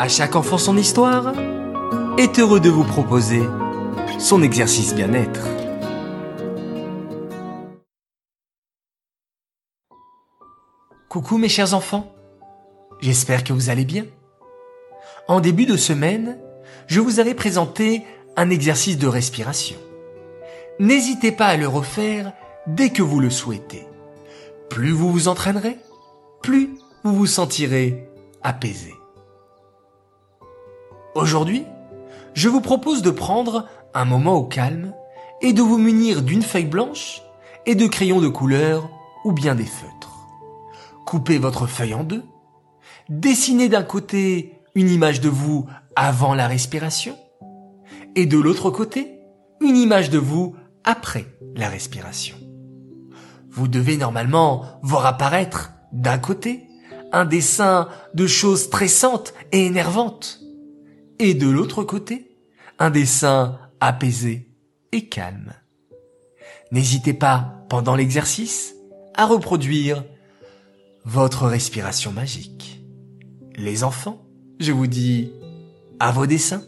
À chaque enfant son histoire est heureux de vous proposer son exercice bien-être. Coucou mes chers enfants, j'espère que vous allez bien. En début de semaine, je vous avais présenté un exercice de respiration. N'hésitez pas à le refaire dès que vous le souhaitez. Plus vous vous entraînerez, plus vous vous sentirez apaisé. Aujourd'hui, je vous propose de prendre un moment au calme et de vous munir d'une feuille blanche et de crayons de couleur ou bien des feutres. Coupez votre feuille en deux, dessinez d'un côté une image de vous avant la respiration et de l'autre côté une image de vous après la respiration. Vous devez normalement voir apparaître d'un côté un dessin de choses stressantes et énervantes et de l'autre côté un dessin apaisé et calme. N'hésitez pas, pendant l'exercice, à reproduire votre respiration magique. Les enfants, je vous dis à vos dessins.